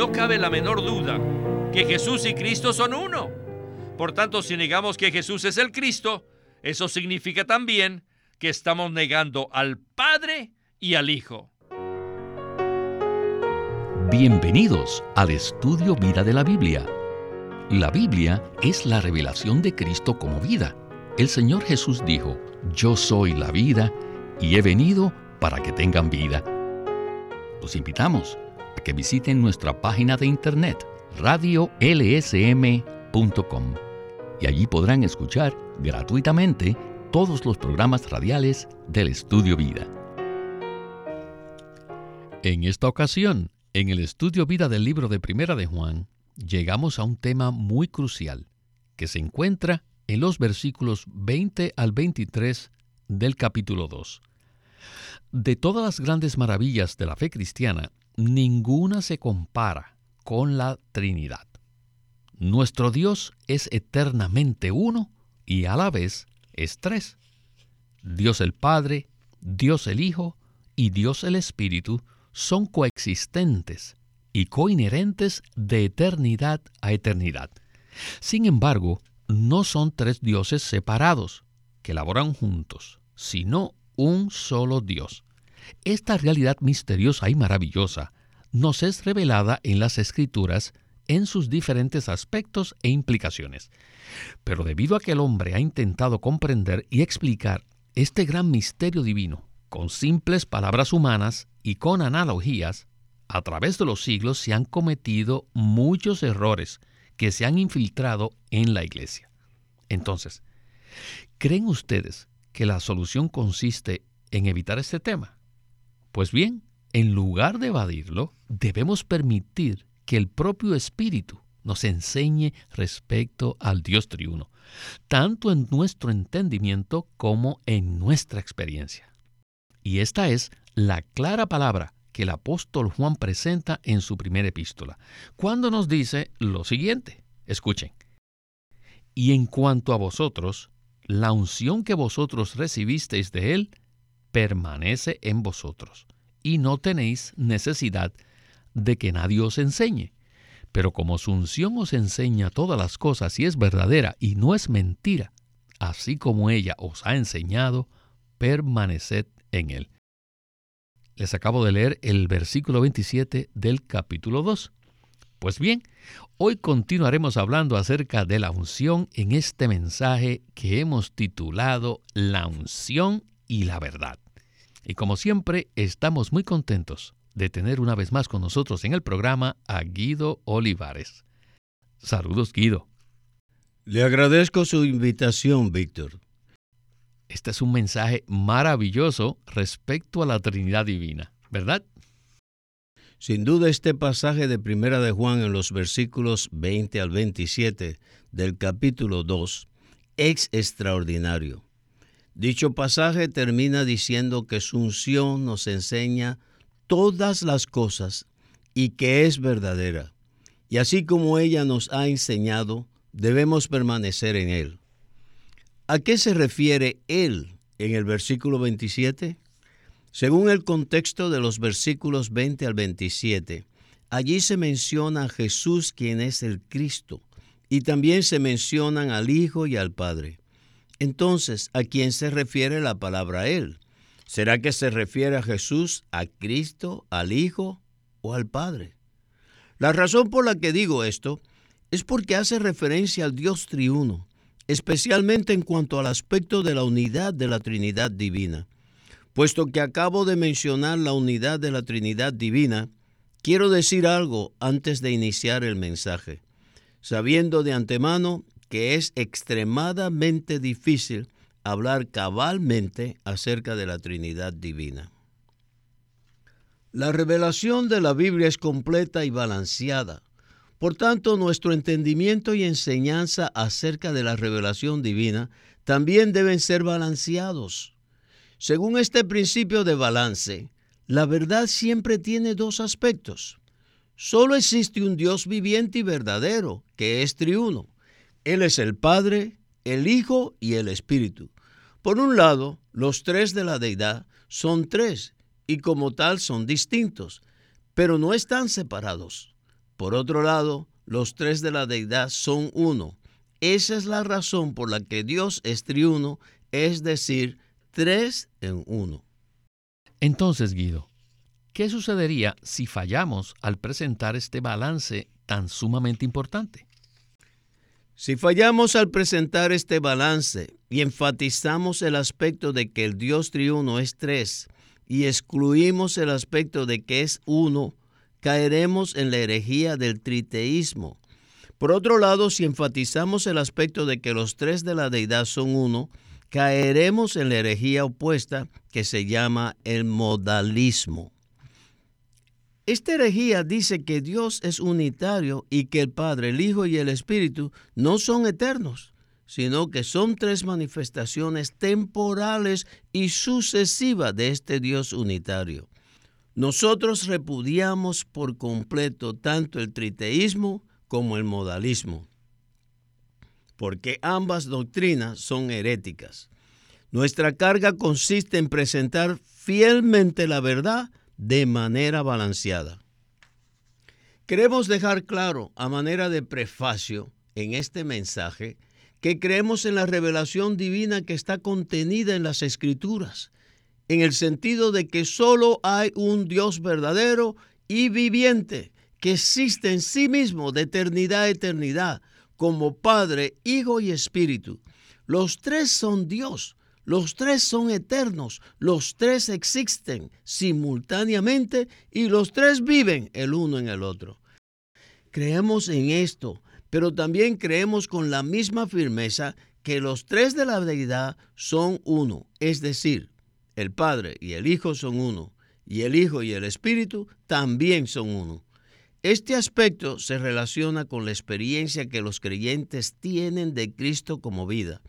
no cabe la menor duda que Jesús y Cristo son uno. Por tanto, si negamos que Jesús es el Cristo, eso significa también que estamos negando al Padre y al Hijo. Bienvenidos al estudio Vida de la Biblia. La Biblia es la revelación de Cristo como vida. El Señor Jesús dijo, yo soy la vida y he venido para que tengan vida. Los invitamos que visiten nuestra página de internet radiolsm.com y allí podrán escuchar gratuitamente todos los programas radiales del Estudio Vida. En esta ocasión, en el Estudio Vida del libro de Primera de Juan, llegamos a un tema muy crucial que se encuentra en los versículos 20 al 23 del capítulo 2. De todas las grandes maravillas de la fe cristiana, ninguna se compara con la Trinidad. Nuestro Dios es eternamente uno y a la vez es tres. Dios el Padre, Dios el Hijo y Dios el Espíritu son coexistentes y coinherentes de eternidad a eternidad. Sin embargo, no son tres dioses separados que laboran juntos, sino un solo Dios. Esta realidad misteriosa y maravillosa nos es revelada en las Escrituras en sus diferentes aspectos e implicaciones. Pero debido a que el hombre ha intentado comprender y explicar este gran misterio divino con simples palabras humanas y con analogías, a través de los siglos se han cometido muchos errores que se han infiltrado en la iglesia. Entonces, ¿creen ustedes que la solución consiste en evitar este tema? Pues bien, en lugar de evadirlo, debemos permitir que el propio Espíritu nos enseñe respecto al Dios triuno, tanto en nuestro entendimiento como en nuestra experiencia. Y esta es la clara palabra que el apóstol Juan presenta en su primera epístola, cuando nos dice lo siguiente. Escuchen. Y en cuanto a vosotros, la unción que vosotros recibisteis de Él permanece en vosotros y no tenéis necesidad de que nadie os enseñe. Pero como su unción os enseña todas las cosas y es verdadera y no es mentira, así como ella os ha enseñado, permaneced en él. Les acabo de leer el versículo 27 del capítulo 2. Pues bien, hoy continuaremos hablando acerca de la unción en este mensaje que hemos titulado La unción y la verdad. Y como siempre, estamos muy contentos de tener una vez más con nosotros en el programa a Guido Olivares. Saludos, Guido. Le agradezco su invitación, Víctor. Este es un mensaje maravilloso respecto a la Trinidad Divina, ¿verdad? Sin duda este pasaje de Primera de Juan en los versículos 20 al 27 del capítulo 2 es extraordinario. Dicho pasaje termina diciendo que su unción nos enseña todas las cosas y que es verdadera. Y así como ella nos ha enseñado, debemos permanecer en él. ¿A qué se refiere él en el versículo 27? Según el contexto de los versículos 20 al 27, allí se menciona a Jesús quien es el Cristo, y también se mencionan al Hijo y al Padre. Entonces, ¿a quién se refiere la palabra Él? ¿Será que se refiere a Jesús, a Cristo, al Hijo o al Padre? La razón por la que digo esto es porque hace referencia al Dios triuno, especialmente en cuanto al aspecto de la unidad de la Trinidad Divina. Puesto que acabo de mencionar la unidad de la Trinidad Divina, quiero decir algo antes de iniciar el mensaje, sabiendo de antemano que es extremadamente difícil hablar cabalmente acerca de la Trinidad Divina. La revelación de la Biblia es completa y balanceada. Por tanto, nuestro entendimiento y enseñanza acerca de la revelación divina también deben ser balanceados. Según este principio de balance, la verdad siempre tiene dos aspectos. Solo existe un Dios viviente y verdadero, que es triuno, él es el Padre, el Hijo y el Espíritu. Por un lado, los tres de la deidad son tres y como tal son distintos, pero no están separados. Por otro lado, los tres de la deidad son uno. Esa es la razón por la que Dios es triuno, es decir, tres en uno. Entonces, Guido, ¿qué sucedería si fallamos al presentar este balance tan sumamente importante? Si fallamos al presentar este balance y enfatizamos el aspecto de que el Dios triuno es tres y excluimos el aspecto de que es uno, caeremos en la herejía del triteísmo. Por otro lado, si enfatizamos el aspecto de que los tres de la deidad son uno, caeremos en la herejía opuesta que se llama el modalismo. Esta herejía dice que Dios es unitario y que el Padre, el Hijo y el Espíritu no son eternos, sino que son tres manifestaciones temporales y sucesivas de este Dios unitario. Nosotros repudiamos por completo tanto el triteísmo como el modalismo, porque ambas doctrinas son heréticas. Nuestra carga consiste en presentar fielmente la verdad de manera balanceada. Queremos dejar claro, a manera de prefacio, en este mensaje, que creemos en la revelación divina que está contenida en las Escrituras, en el sentido de que solo hay un Dios verdadero y viviente, que existe en sí mismo de eternidad a eternidad, como Padre, Hijo y Espíritu. Los tres son Dios, los tres son eternos, los tres existen simultáneamente y los tres viven el uno en el otro. Creemos en esto, pero también creemos con la misma firmeza que los tres de la deidad son uno, es decir, el Padre y el Hijo son uno, y el Hijo y el Espíritu también son uno. Este aspecto se relaciona con la experiencia que los creyentes tienen de Cristo como vida.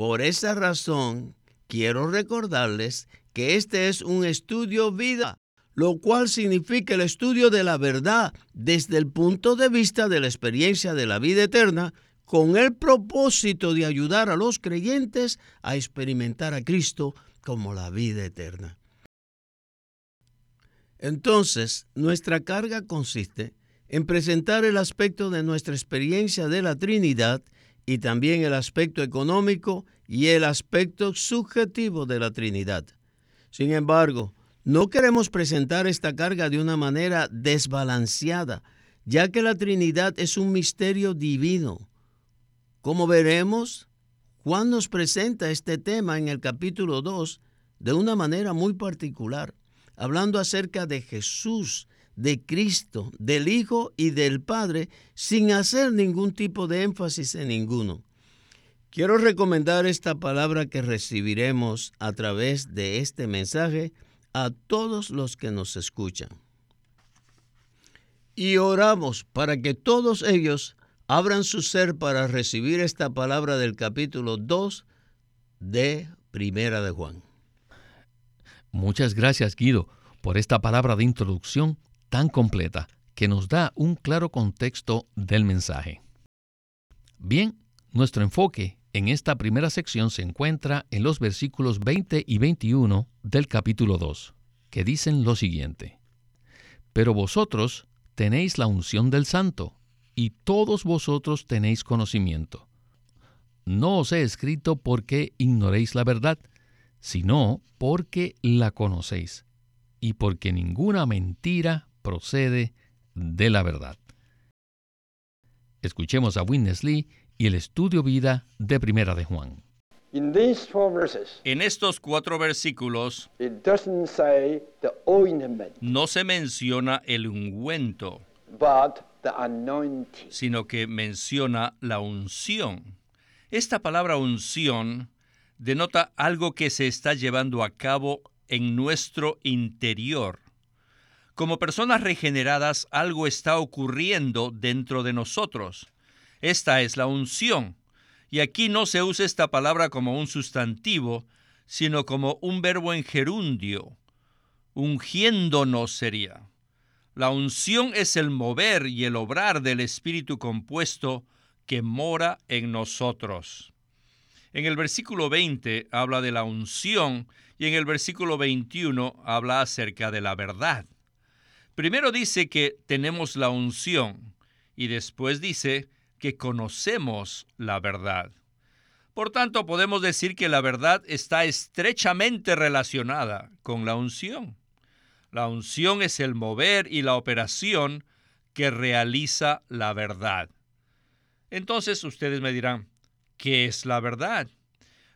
Por esa razón, quiero recordarles que este es un estudio vida, lo cual significa el estudio de la verdad desde el punto de vista de la experiencia de la vida eterna, con el propósito de ayudar a los creyentes a experimentar a Cristo como la vida eterna. Entonces, nuestra carga consiste en presentar el aspecto de nuestra experiencia de la Trinidad y también el aspecto económico y el aspecto subjetivo de la Trinidad. Sin embargo, no queremos presentar esta carga de una manera desbalanceada, ya que la Trinidad es un misterio divino. Como veremos, Juan nos presenta este tema en el capítulo 2 de una manera muy particular, hablando acerca de Jesús, de Cristo, del Hijo y del Padre, sin hacer ningún tipo de énfasis en ninguno. Quiero recomendar esta palabra que recibiremos a través de este mensaje a todos los que nos escuchan. Y oramos para que todos ellos abran su ser para recibir esta palabra del capítulo 2 de Primera de Juan. Muchas gracias, Guido, por esta palabra de introducción tan completa que nos da un claro contexto del mensaje. Bien, nuestro enfoque en esta primera sección se encuentra en los versículos 20 y 21 del capítulo 2, que dicen lo siguiente. Pero vosotros tenéis la unción del santo, y todos vosotros tenéis conocimiento. No os he escrito porque ignoréis la verdad, sino porque la conocéis, y porque ninguna mentira procede de la verdad. Escuchemos a Witness Lee y el estudio vida de Primera de Juan. En estos cuatro versículos no se menciona el ungüento, sino que menciona la unción. Esta palabra unción denota algo que se está llevando a cabo en nuestro interior. Como personas regeneradas, algo está ocurriendo dentro de nosotros. Esta es la unción. Y aquí no se usa esta palabra como un sustantivo, sino como un verbo en gerundio. Ungiéndonos sería. La unción es el mover y el obrar del Espíritu compuesto que mora en nosotros. En el versículo 20 habla de la unción y en el versículo 21 habla acerca de la verdad. Primero dice que tenemos la unción y después dice que conocemos la verdad. Por tanto, podemos decir que la verdad está estrechamente relacionada con la unción. La unción es el mover y la operación que realiza la verdad. Entonces ustedes me dirán, ¿qué es la verdad?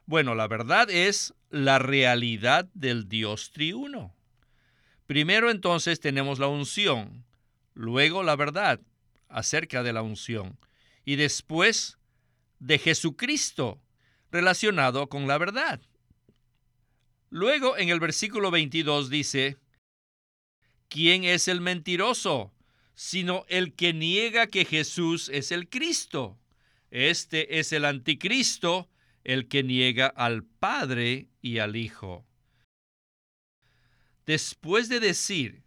Bueno, la verdad es la realidad del Dios triuno. Primero entonces tenemos la unción, luego la verdad acerca de la unción y después de Jesucristo relacionado con la verdad. Luego en el versículo 22 dice, ¿quién es el mentiroso? Sino el que niega que Jesús es el Cristo. Este es el anticristo, el que niega al Padre y al Hijo. Después de decir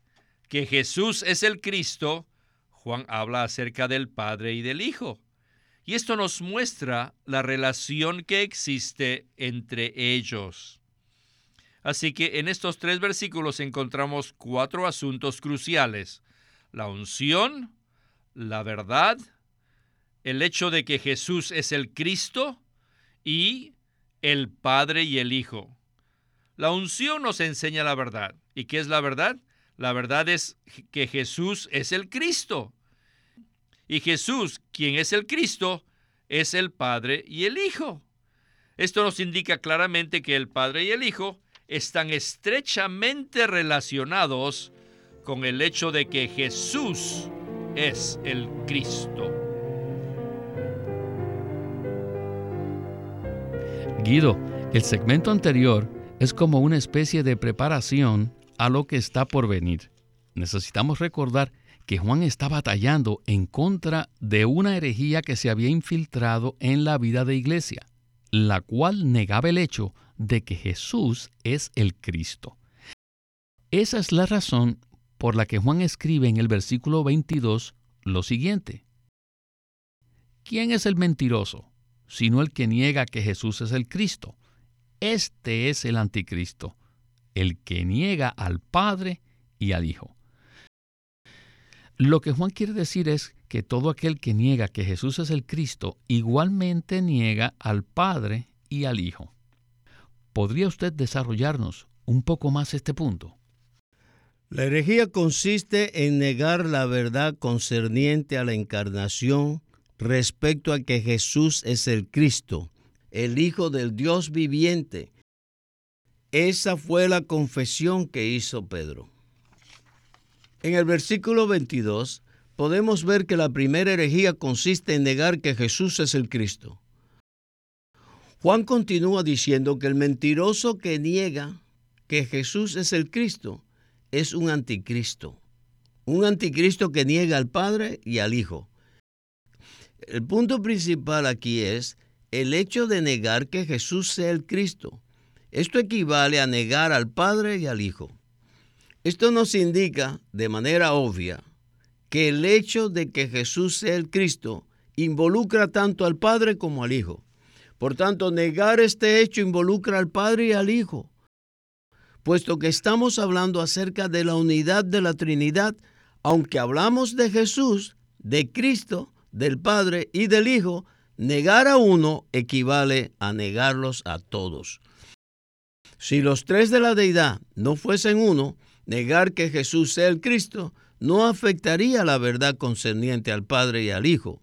que Jesús es el Cristo, Juan habla acerca del Padre y del Hijo. Y esto nos muestra la relación que existe entre ellos. Así que en estos tres versículos encontramos cuatro asuntos cruciales. La unción, la verdad, el hecho de que Jesús es el Cristo y el Padre y el Hijo. La unción nos enseña la verdad. ¿Y qué es la verdad? La verdad es que Jesús es el Cristo. Y Jesús, quien es el Cristo, es el Padre y el Hijo. Esto nos indica claramente que el Padre y el Hijo están estrechamente relacionados con el hecho de que Jesús es el Cristo. Guido, el segmento anterior es como una especie de preparación a lo que está por venir. Necesitamos recordar que Juan está batallando en contra de una herejía que se había infiltrado en la vida de iglesia, la cual negaba el hecho de que Jesús es el Cristo. Esa es la razón por la que Juan escribe en el versículo 22 lo siguiente. ¿Quién es el mentiroso? Sino el que niega que Jesús es el Cristo. Este es el anticristo, el que niega al Padre y al Hijo. Lo que Juan quiere decir es que todo aquel que niega que Jesús es el Cristo igualmente niega al Padre y al Hijo. ¿Podría usted desarrollarnos un poco más este punto? La herejía consiste en negar la verdad concerniente a la encarnación respecto a que Jesús es el Cristo, el Hijo del Dios viviente. Esa fue la confesión que hizo Pedro. En el versículo 22 podemos ver que la primera herejía consiste en negar que Jesús es el Cristo. Juan continúa diciendo que el mentiroso que niega que Jesús es el Cristo es un anticristo, un anticristo que niega al Padre y al Hijo. El punto principal aquí es el hecho de negar que Jesús sea el Cristo. Esto equivale a negar al Padre y al Hijo. Esto nos indica de manera obvia que el hecho de que Jesús sea el Cristo involucra tanto al Padre como al Hijo. Por tanto, negar este hecho involucra al Padre y al Hijo. Puesto que estamos hablando acerca de la unidad de la Trinidad, aunque hablamos de Jesús, de Cristo, del Padre y del Hijo, Negar a uno equivale a negarlos a todos. Si los tres de la deidad no fuesen uno, negar que Jesús sea el Cristo no afectaría la verdad concerniente al Padre y al Hijo.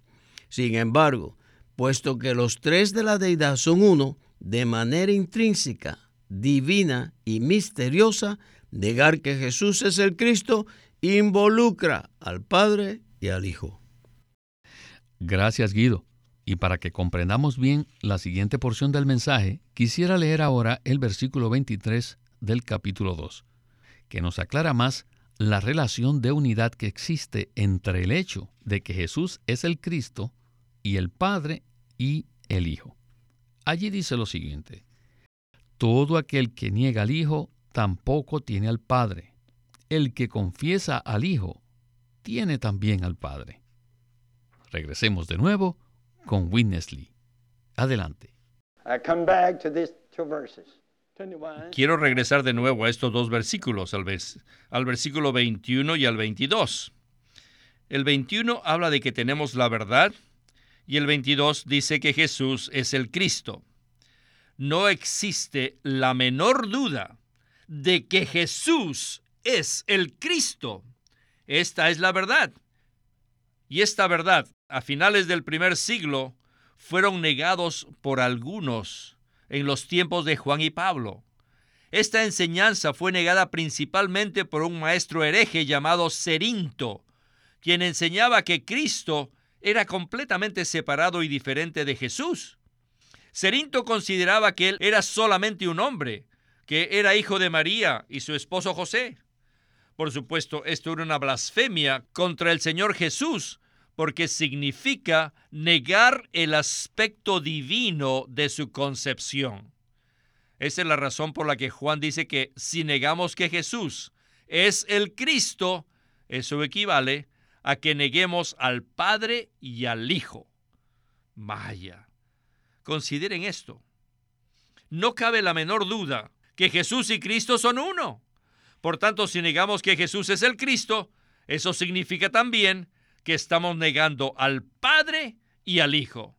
Sin embargo, puesto que los tres de la deidad son uno, de manera intrínseca, divina y misteriosa, negar que Jesús es el Cristo involucra al Padre y al Hijo. Gracias, Guido. Y para que comprendamos bien la siguiente porción del mensaje, quisiera leer ahora el versículo 23 del capítulo 2, que nos aclara más la relación de unidad que existe entre el hecho de que Jesús es el Cristo y el Padre y el Hijo. Allí dice lo siguiente, todo aquel que niega al Hijo tampoco tiene al Padre. El que confiesa al Hijo tiene también al Padre. Regresemos de nuevo con Winnesley. Adelante. Quiero regresar de nuevo a estos dos versículos, al, al versículo 21 y al 22. El 21 habla de que tenemos la verdad y el 22 dice que Jesús es el Cristo. No existe la menor duda de que Jesús es el Cristo. Esta es la verdad. Y esta verdad, a finales del primer siglo, fueron negados por algunos en los tiempos de Juan y Pablo. Esta enseñanza fue negada principalmente por un maestro hereje llamado Cerinto, quien enseñaba que Cristo era completamente separado y diferente de Jesús. Cerinto consideraba que él era solamente un hombre, que era hijo de María y su esposo José. Por supuesto, esto era una blasfemia contra el Señor Jesús, porque significa negar el aspecto divino de su concepción. Esa es la razón por la que Juan dice que si negamos que Jesús es el Cristo, eso equivale a que neguemos al Padre y al Hijo. Vaya, consideren esto. No cabe la menor duda que Jesús y Cristo son uno. Por tanto, si negamos que Jesús es el Cristo, eso significa también que estamos negando al Padre y al Hijo.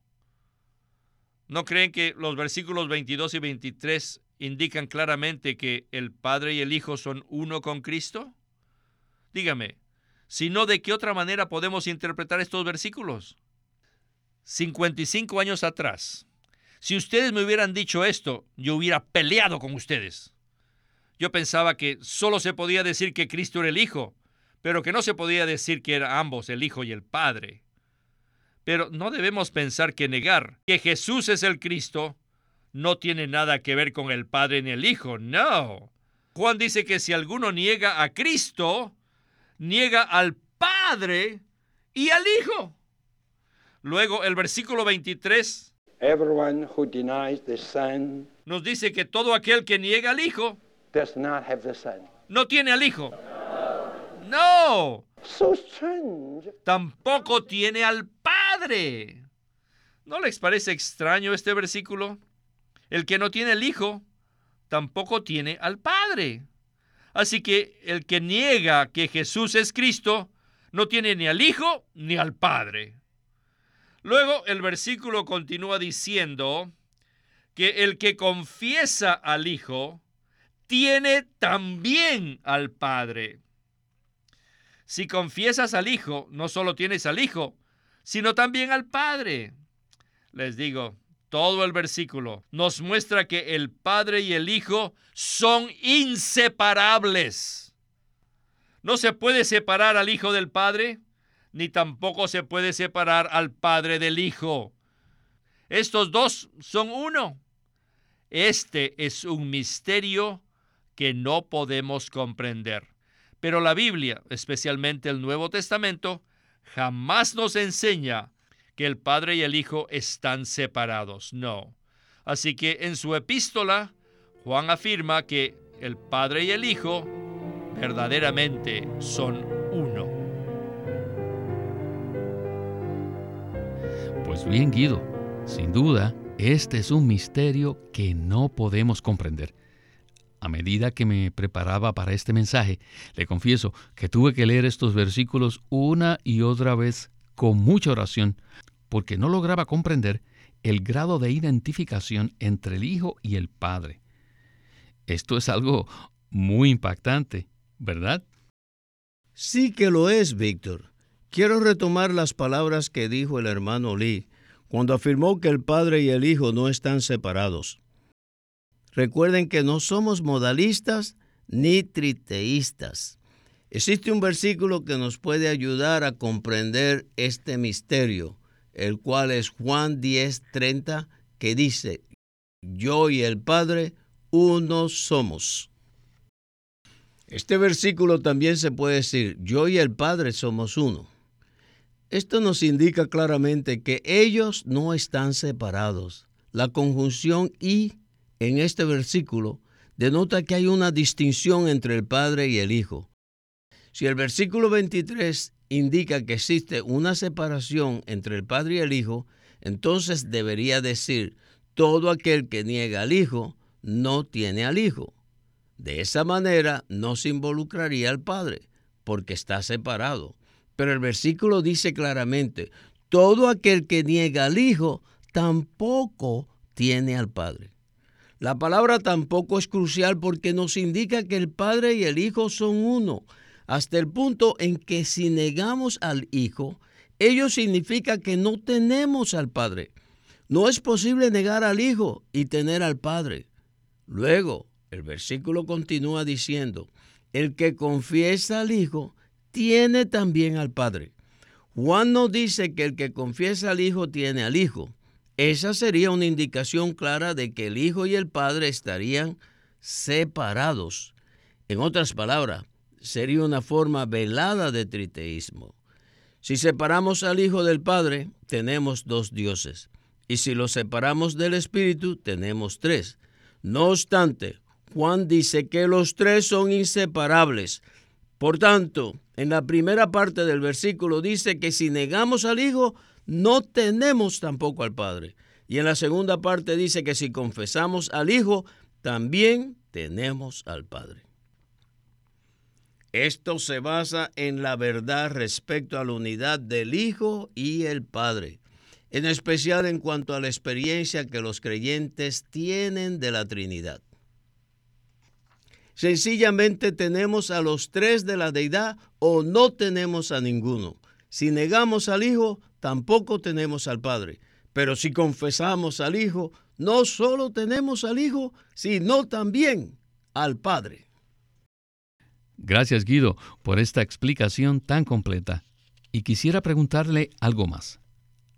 ¿No creen que los versículos 22 y 23 indican claramente que el Padre y el Hijo son uno con Cristo? Dígame, si no, ¿de qué otra manera podemos interpretar estos versículos? 55 años atrás, si ustedes me hubieran dicho esto, yo hubiera peleado con ustedes. Yo pensaba que solo se podía decir que Cristo era el Hijo, pero que no se podía decir que eran ambos, el Hijo y el Padre. Pero no debemos pensar que negar que Jesús es el Cristo no tiene nada que ver con el Padre ni el Hijo, no. Juan dice que si alguno niega a Cristo, niega al Padre y al Hijo. Luego el versículo 23 nos dice que todo aquel que niega al Hijo no tiene al Hijo. No. Tampoco tiene al Padre. ¿No les parece extraño este versículo? El que no tiene el Hijo, tampoco tiene al Padre. Así que el que niega que Jesús es Cristo, no tiene ni al Hijo ni al Padre. Luego el versículo continúa diciendo que el que confiesa al Hijo, tiene también al Padre. Si confiesas al Hijo, no solo tienes al Hijo, sino también al Padre. Les digo, todo el versículo nos muestra que el Padre y el Hijo son inseparables. No se puede separar al Hijo del Padre, ni tampoco se puede separar al Padre del Hijo. Estos dos son uno. Este es un misterio que no podemos comprender. Pero la Biblia, especialmente el Nuevo Testamento, jamás nos enseña que el Padre y el Hijo están separados. No. Así que en su epístola, Juan afirma que el Padre y el Hijo verdaderamente son uno. Pues bien, Guido, sin duda, este es un misterio que no podemos comprender. A medida que me preparaba para este mensaje, le confieso que tuve que leer estos versículos una y otra vez con mucha oración, porque no lograba comprender el grado de identificación entre el Hijo y el Padre. Esto es algo muy impactante, ¿verdad? Sí que lo es, Víctor. Quiero retomar las palabras que dijo el hermano Lee cuando afirmó que el Padre y el Hijo no están separados. Recuerden que no somos modalistas ni triteístas. Existe un versículo que nos puede ayudar a comprender este misterio, el cual es Juan 10:30, que dice, yo y el Padre uno somos. Este versículo también se puede decir, yo y el Padre somos uno. Esto nos indica claramente que ellos no están separados. La conjunción y en este versículo denota que hay una distinción entre el Padre y el Hijo. Si el versículo 23 indica que existe una separación entre el Padre y el Hijo, entonces debería decir, todo aquel que niega al Hijo no tiene al Hijo. De esa manera no se involucraría al Padre, porque está separado. Pero el versículo dice claramente, todo aquel que niega al Hijo tampoco tiene al Padre. La palabra tampoco es crucial porque nos indica que el Padre y el Hijo son uno, hasta el punto en que si negamos al Hijo, ello significa que no tenemos al Padre. No es posible negar al Hijo y tener al Padre. Luego, el versículo continúa diciendo, el que confiesa al Hijo tiene también al Padre. Juan no dice que el que confiesa al Hijo tiene al Hijo. Esa sería una indicación clara de que el Hijo y el Padre estarían separados. En otras palabras, sería una forma velada de triteísmo. Si separamos al Hijo del Padre, tenemos dos dioses. Y si lo separamos del Espíritu, tenemos tres. No obstante, Juan dice que los tres son inseparables. Por tanto, en la primera parte del versículo dice que si negamos al Hijo, no tenemos tampoco al Padre. Y en la segunda parte dice que si confesamos al Hijo, también tenemos al Padre. Esto se basa en la verdad respecto a la unidad del Hijo y el Padre, en especial en cuanto a la experiencia que los creyentes tienen de la Trinidad. Sencillamente tenemos a los tres de la deidad o no tenemos a ninguno. Si negamos al Hijo, tampoco tenemos al Padre. Pero si confesamos al Hijo, no solo tenemos al Hijo, sino también al Padre. Gracias Guido por esta explicación tan completa. Y quisiera preguntarle algo más.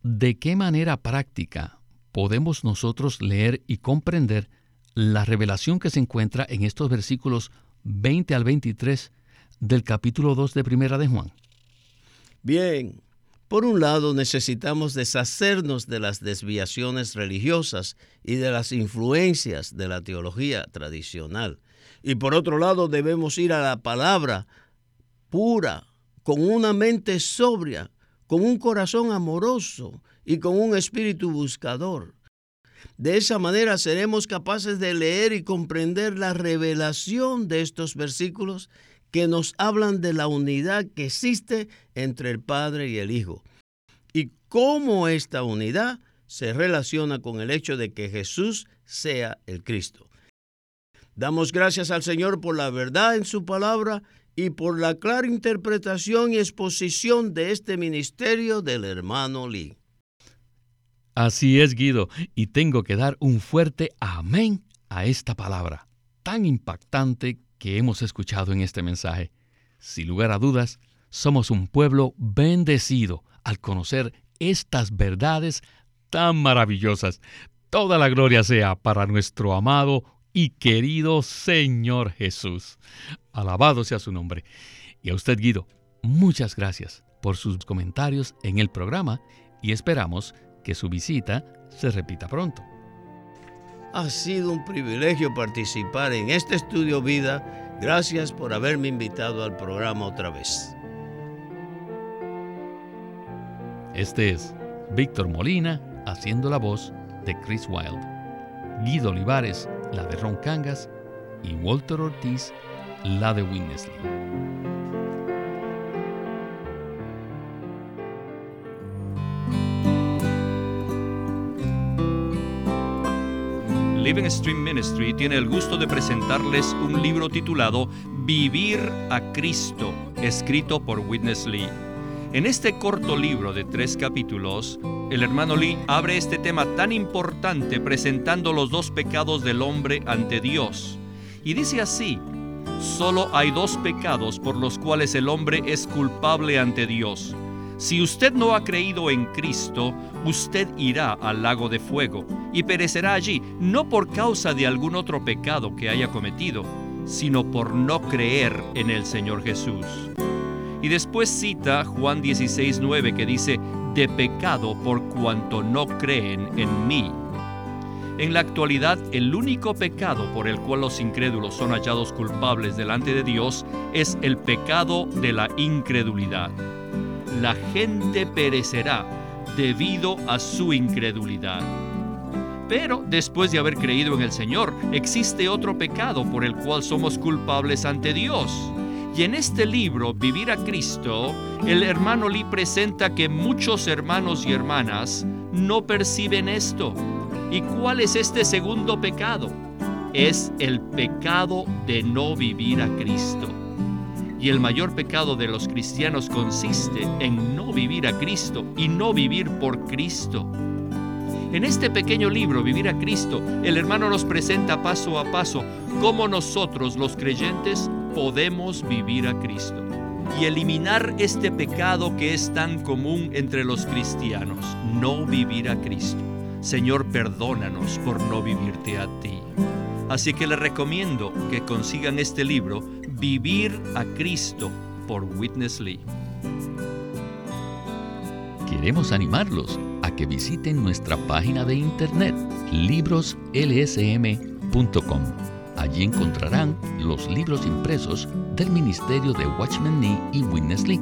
¿De qué manera práctica podemos nosotros leer y comprender la revelación que se encuentra en estos versículos 20 al 23 del capítulo 2 de Primera de Juan? Bien, por un lado necesitamos deshacernos de las desviaciones religiosas y de las influencias de la teología tradicional. Y por otro lado debemos ir a la palabra pura, con una mente sobria, con un corazón amoroso y con un espíritu buscador. De esa manera seremos capaces de leer y comprender la revelación de estos versículos que nos hablan de la unidad que existe entre el Padre y el Hijo y cómo esta unidad se relaciona con el hecho de que Jesús sea el Cristo. Damos gracias al Señor por la verdad en su palabra y por la clara interpretación y exposición de este ministerio del hermano Lee. Así es, Guido, y tengo que dar un fuerte amén a esta palabra tan impactante que hemos escuchado en este mensaje. Sin lugar a dudas, somos un pueblo bendecido al conocer estas verdades tan maravillosas. Toda la gloria sea para nuestro amado y querido Señor Jesús. Alabado sea su nombre. Y a usted, Guido, muchas gracias por sus comentarios en el programa y esperamos su visita se repita pronto. Ha sido un privilegio participar en este estudio vida. Gracias por haberme invitado al programa otra vez. Este es Víctor Molina haciendo la voz de Chris Wilde, Guido Olivares la de Ron Cangas y Walter Ortiz la de Winnesley. Living Stream Ministry tiene el gusto de presentarles un libro titulado Vivir a Cristo, escrito por Witness Lee. En este corto libro de tres capítulos, el hermano Lee abre este tema tan importante presentando los dos pecados del hombre ante Dios. Y dice así, solo hay dos pecados por los cuales el hombre es culpable ante Dios. Si usted no ha creído en Cristo, usted irá al lago de fuego y perecerá allí, no por causa de algún otro pecado que haya cometido, sino por no creer en el Señor Jesús. Y después cita Juan 16:9 que dice, de pecado por cuanto no creen en mí. En la actualidad, el único pecado por el cual los incrédulos son hallados culpables delante de Dios es el pecado de la incredulidad la gente perecerá debido a su incredulidad. Pero después de haber creído en el Señor, existe otro pecado por el cual somos culpables ante Dios. Y en este libro, Vivir a Cristo, el hermano Lee presenta que muchos hermanos y hermanas no perciben esto. ¿Y cuál es este segundo pecado? Es el pecado de no vivir a Cristo. Y el mayor pecado de los cristianos consiste en no vivir a Cristo y no vivir por Cristo. En este pequeño libro, Vivir a Cristo, el hermano nos presenta paso a paso cómo nosotros los creyentes podemos vivir a Cristo y eliminar este pecado que es tan común entre los cristianos, no vivir a Cristo. Señor, perdónanos por no vivirte a ti. Así que les recomiendo que consigan este libro, Vivir a Cristo, por Witness Lee. Queremos animarlos a que visiten nuestra página de internet libroslsm.com. Allí encontrarán los libros impresos del Ministerio de Watchman Nee y Witness Lee,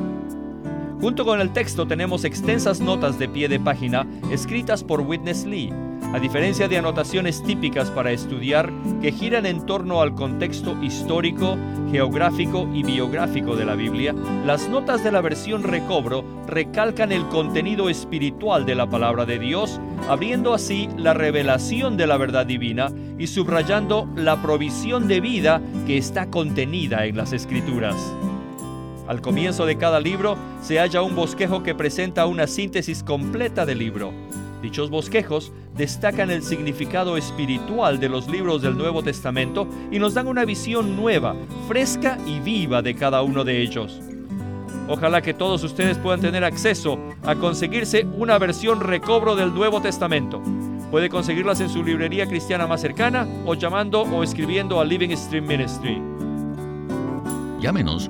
Junto con el texto tenemos extensas notas de pie de página escritas por Witness Lee a diferencia de anotaciones típicas para estudiar que giran en torno al contexto histórico, geográfico y biográfico de la Biblia, las notas de la versión recobro recalcan el contenido espiritual de la palabra de Dios, abriendo así la revelación de la verdad divina y subrayando la provisión de vida que está contenida en las escrituras. Al comienzo de cada libro se halla un bosquejo que presenta una síntesis completa del libro. Dichos bosquejos destacan el significado espiritual de los libros del Nuevo Testamento y nos dan una visión nueva, fresca y viva de cada uno de ellos. Ojalá que todos ustedes puedan tener acceso a conseguirse una versión recobro del Nuevo Testamento. Puede conseguirlas en su librería cristiana más cercana o llamando o escribiendo a Living Stream Ministry. Llámenos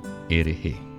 erehe.